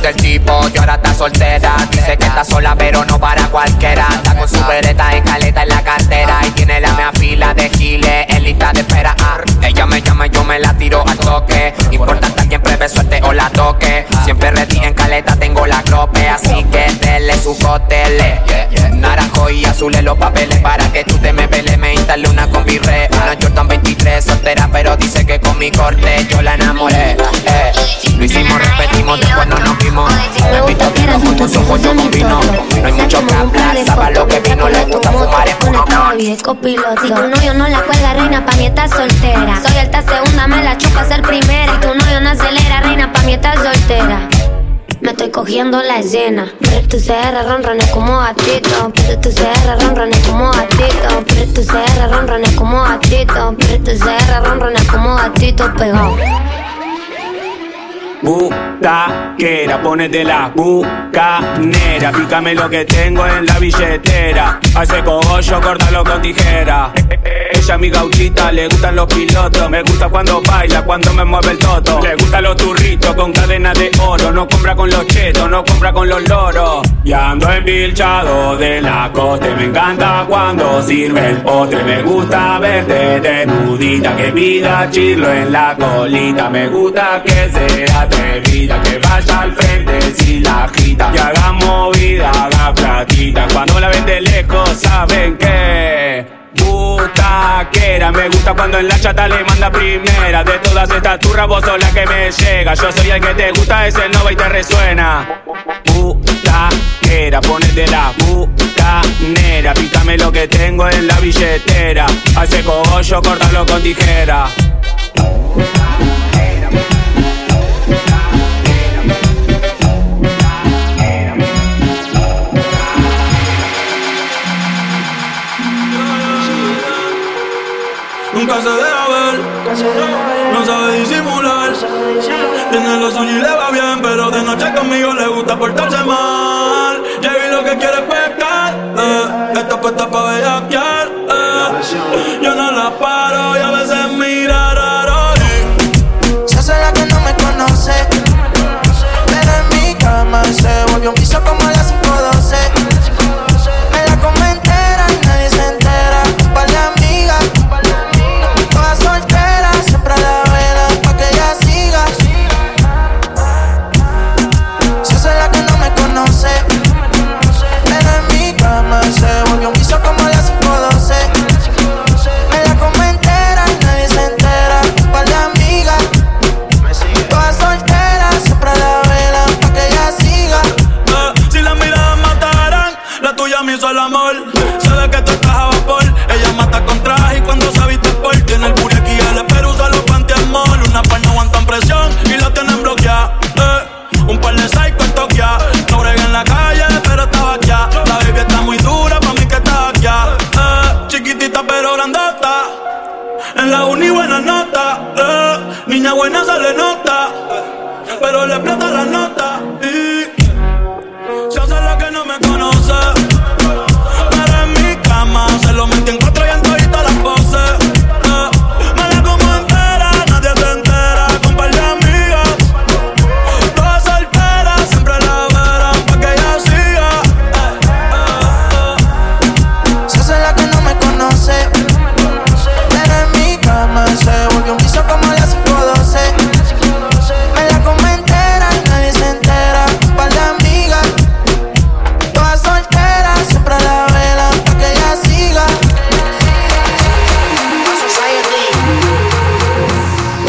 del tipo y ahora está soltera. Dice que está sola, pero no para cualquiera. Está con su bereta y caleta en la cartera. Y tiene la mea fila de giles en lista de espera. Ah, ella me llama y yo me la tiro al toque. Importante a quien prevé suerte o la toque. Siempre ready en caleta, tengo la crope. Así que dele su cotele. Naranjo y azules los papeles para que tú te me pele. Me instalé una combi re. Una Jordan 23, soltera, pero dice que con mi corte yo la enamoré. Eh, lo hicimos, repetimos, después no nos vimos. Me invito vino con tus ojos yo vino. No hay mucho que hablar, sabe lo que vino. Le gusta fumar en uno. Si tu novio no la cuelga, reina, pa' mí estás soltera. Soy alta segunda, me la chupa ser primera. Si tu novio no acelera, reina, pa' mí estás soltera. Me estoy cogiendo la escena. Pero tu CR ronrones como gatito. Pero tu CR ronrones como gatito. Pero tu CR ronrones como gatito. Pero tu CR ronrones como gatito pegado. Bucaquera, ponete la bucanera. Pícame lo que tengo en la billetera. Hace cogollo, córtalo con tijera. Ella mi gauchita, le gustan los pilotos. Me gusta cuando baila, cuando me mueve el toto. Le gustan los turritos con cadena de oro. No compra con los chetos, no compra con los loros. Y ando empilchado de la coste. Me encanta cuando sirve el postre. Me gusta verte desnudita. Que pida chirlo en la colita. Me gusta que sea atrevida. Que vaya al frente si la agita. Que haga movida, haga platita. Cuando la ven de lejos, saben que. Butaquera, me gusta cuando en la chata le manda primera. De todas estas turras, vos sos la que me llega. Yo soy el que te gusta, es el nova y te resuena. Butaquera, ponete la bucanera. Pícame lo que tengo en la billetera. Hace cogollo, córtalo con tijera. Nunca se deja no sabe disimular. Tiene lo suyo y le va bien, pero de noche conmigo le gusta portarse mal. Llegué lo que quiere es pescar, eh. Está puesta pa' bellaquear, eh. Yo no la paro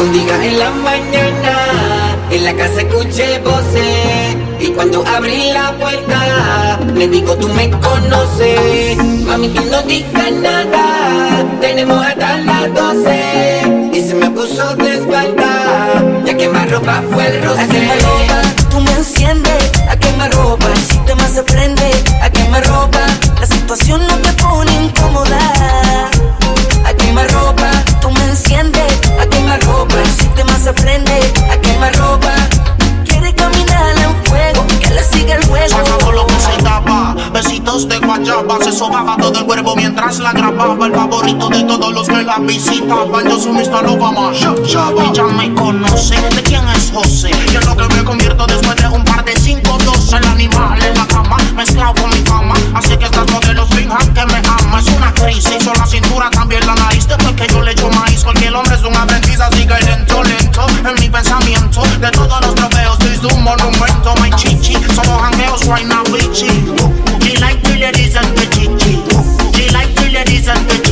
Un día en la mañana, en la casa escuché voces. Y cuando abrí la puerta, me dijo, tú me conoces. Mami, tú no digas nada, tenemos hasta las 12. Y se me puso de espalda, ya que más ropa fue el roce. A quemarropa, tú me enciendes. A quemarropa, el sistema se prende. A quemarropa, la situación no te pone incómoda. A quemarropa, tú me enciendes. A quemarropa, el sistema se prende. A quemarropa, quiere caminar en fuego. Que le siga el juego. Besitos de guayaba. Se sobaba todo el cuerpo mientras la grababa. El favorito de todos los que la visitaban Yo soy Mr. Obama, Ella me conoce, ¿de quién es José? Yo es lo que me convierto después de un par de cinco, dos. El animal en la cama, mezclado con mi cama Así que estas modelos finjan que me ama. Es una crisis, o la cintura, también la nariz. Después que yo le echo maíz Cualquier hombre es un aprendiz, así que lento, lento En mi pensamiento, de todos los trofeos Soy un monumento, my chichi Somos jangueos, right now, bitchy like the ladies and the chichi She like the ladies and the chichi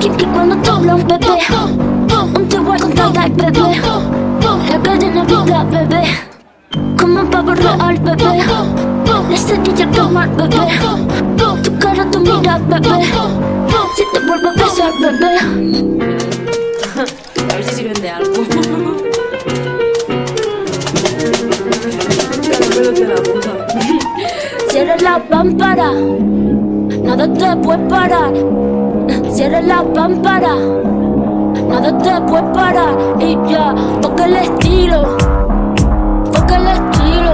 Que, que cuando te habla un bebé. Un te voy a contar, bebé. La cadena vida, bebé. Como un pavo real, bebé. La cerilla tomar, bebé. Tu cara, tu mira, bebé. Si te vuelvo a besar, bebé. A ver si sirven de algo. Cierra la pámpara, nada te puede parar. Cierra la pámpara, nada te puede parar. Y ya, toca el estilo, toca el estilo,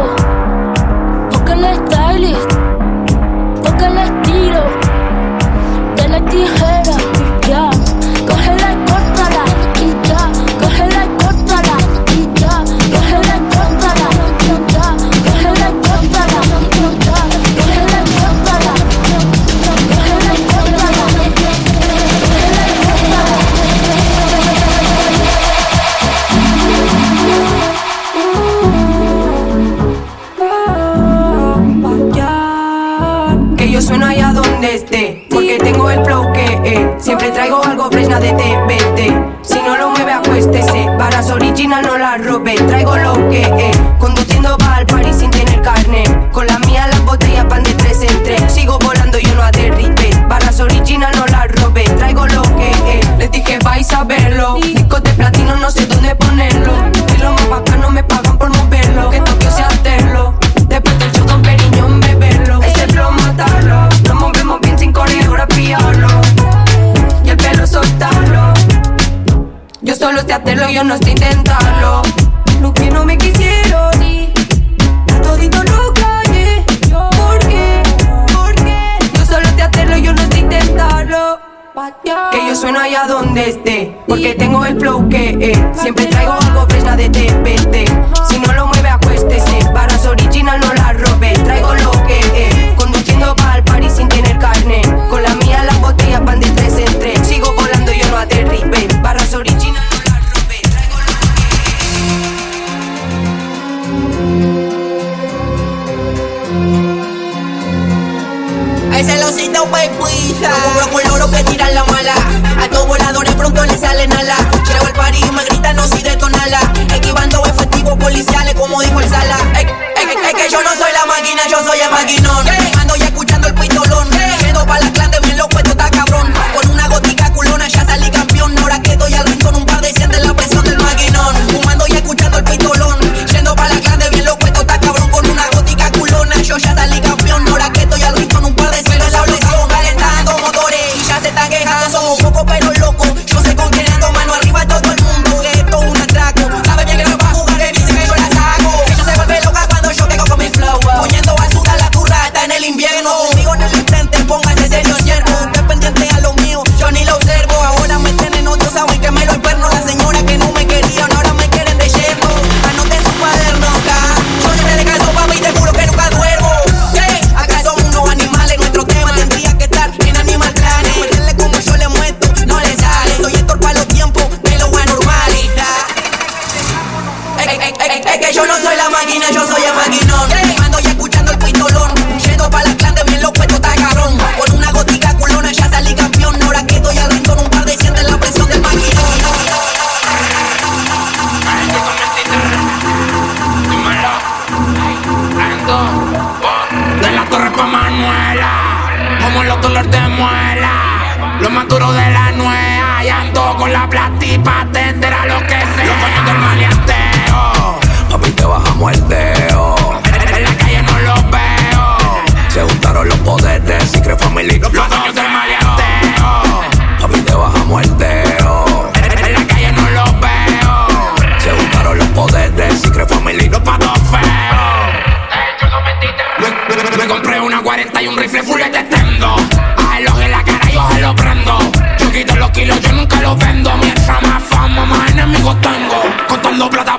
toca el stylist, yo sueno allá donde esté. Porque tengo el flow que eh, siempre traigo algo fresna de TBT. Si no lo mueve, acuéstese. Varas original no la robe. Traigo lo que eh, conduciendo va al party sin tener carne. Con la mía las botellas pan de tres en tres. Sigo volando, yo no aterrite. Varas original no la robe. Traigo lo que eh, les dije vais a verlo. Discos de platino no sé dónde ponerlo. Y los más no me pagan por moverlo. Que Yo no sé intentarlo. Lo que no me quisieron y todito lo callé. ¿Por qué? ¿Por qué? Yo solo sé hacerlo, yo no sé intentarlo. Que yo sueno allá donde esté Porque tengo el flow que es. Siempre traigo algo fresna de TPT Si no lo mueve acuéstese. Barras original no la robe. Traigo lo que es. Conduciendo pa' al party sin tener carne. Con la mía las botellas van de tres en tres. Sigo volando yo no aterribe Barras original A ese losito baby No cubro con loro que tiran la mala. A estos voladores pronto les salen ala. Llego al party y me gritan no si detonala Esquivando efectivos policiales como dijo el sala. Ey, que yo no soy la máquina, yo soy el maquinón. Ando ya escuchando el pistolón. Yendo pa' la clan de bien loco, esto está cabrón. Con una gotica culona ya salí campeón. Ahora que estoy al rincón, un par de sienten la presión del maquinón. Fumando y escuchando el pistolón duro de la nueva, y ando con la plati pa' atender a lo que sea. Los coños del maleanteo, Papi, te bajamos el dedo. en la calle no los veo. Se juntaron los poderes de Secret Family. Los coños del maleanteo, Papi, te bajamos el dedo. en la calle no los veo. Se juntaron los poderes de Secret Family. Los patos feos. Me, me- me compré una 40 y un rifle full de tendo. Yo quito los kilos, yo nunca los vendo. Mientras más fama, más enemigos tengo. Contando plata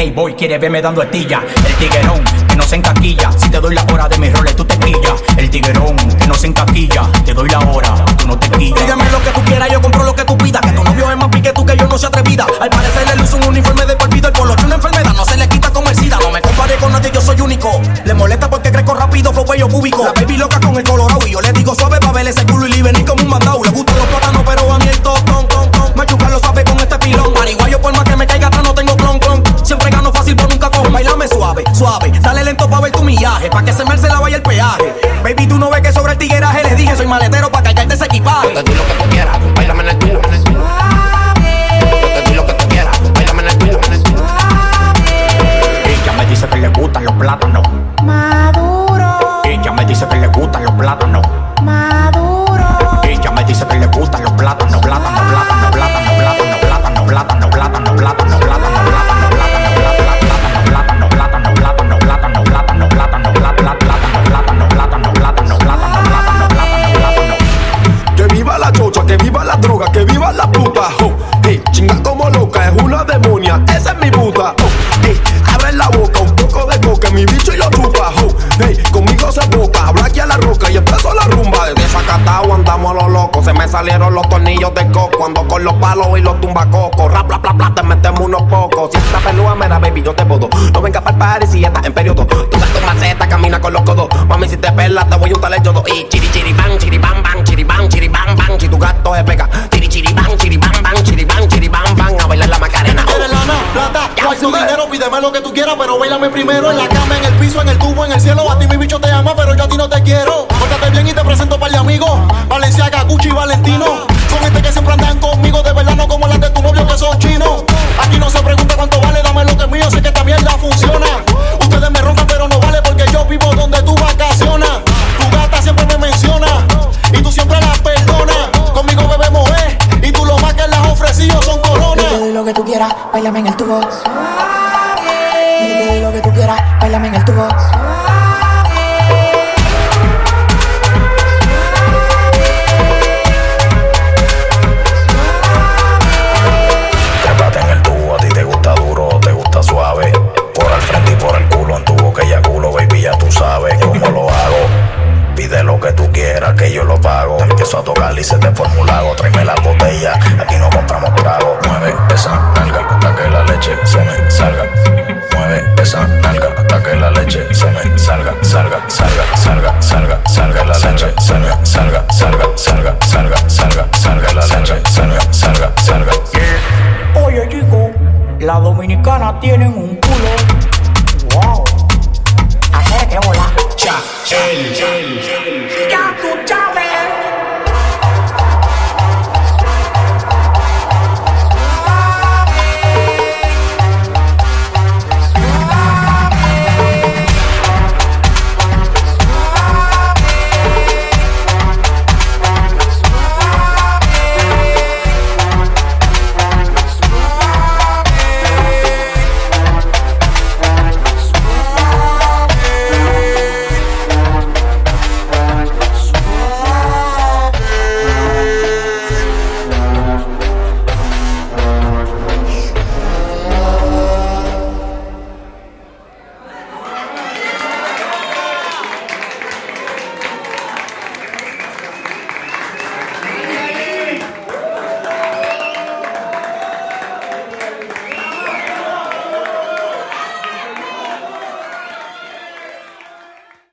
playboy quiere verme dando estilla. El tiguerón que no se encaquilla. Si te doy la hora de mis roles, tú te quillas. El tiguerón que no se encaquilla. Te doy la hora, tú no te quillas. Pídeme lo que tú quieras, yo compro lo que tú pidas. Que tu novio es más pique tú que yo no se atrevida. Al parecer le luce un uniforme de olvido. El color de una enfermedad no se le quita como el sida. No me compare con nadie, yo soy único. Le molesta porque crezco rápido, fue cuello público. La baby loca con el colorado y yo le digo suave pa' verle ese culo y libre ni como un mandau viaje, pa' que se me merce la vaya el peaje. Baby, tú no ves que sobre el tigueraje les dije, soy maletero pa' Los palos y los tumbacocos. Rap, bla, bla, bla, te metemos unos pocos. Si esta pelúa me da baby, yo te puedo. No venga para el party si estás en periodo. Tú tu maceta, camina con los codos. Mami, si te pelas, te voy a untar el yodo. Y chiri, chiri, bang, chiri, bang, bang, chiri, bang, chiri, bang, bang. Si tu gato se pega. Chiri, chiri, bang, chiri, bang, bang, chiri, bang, chiri, bang, bang. A bailar la macarena. ¿Quieres lana, plata, o tu dinero? Pídeme lo que tú quieras, pero bailame primero En la cama, en el piso, en el tubo, en el cielo A ti mi bicho te ama, pero yo a ti no te quiero Pórtate bien y te presento par de amigos Valenciaga, Gucci y Valentino Son gente que siempre andan bailame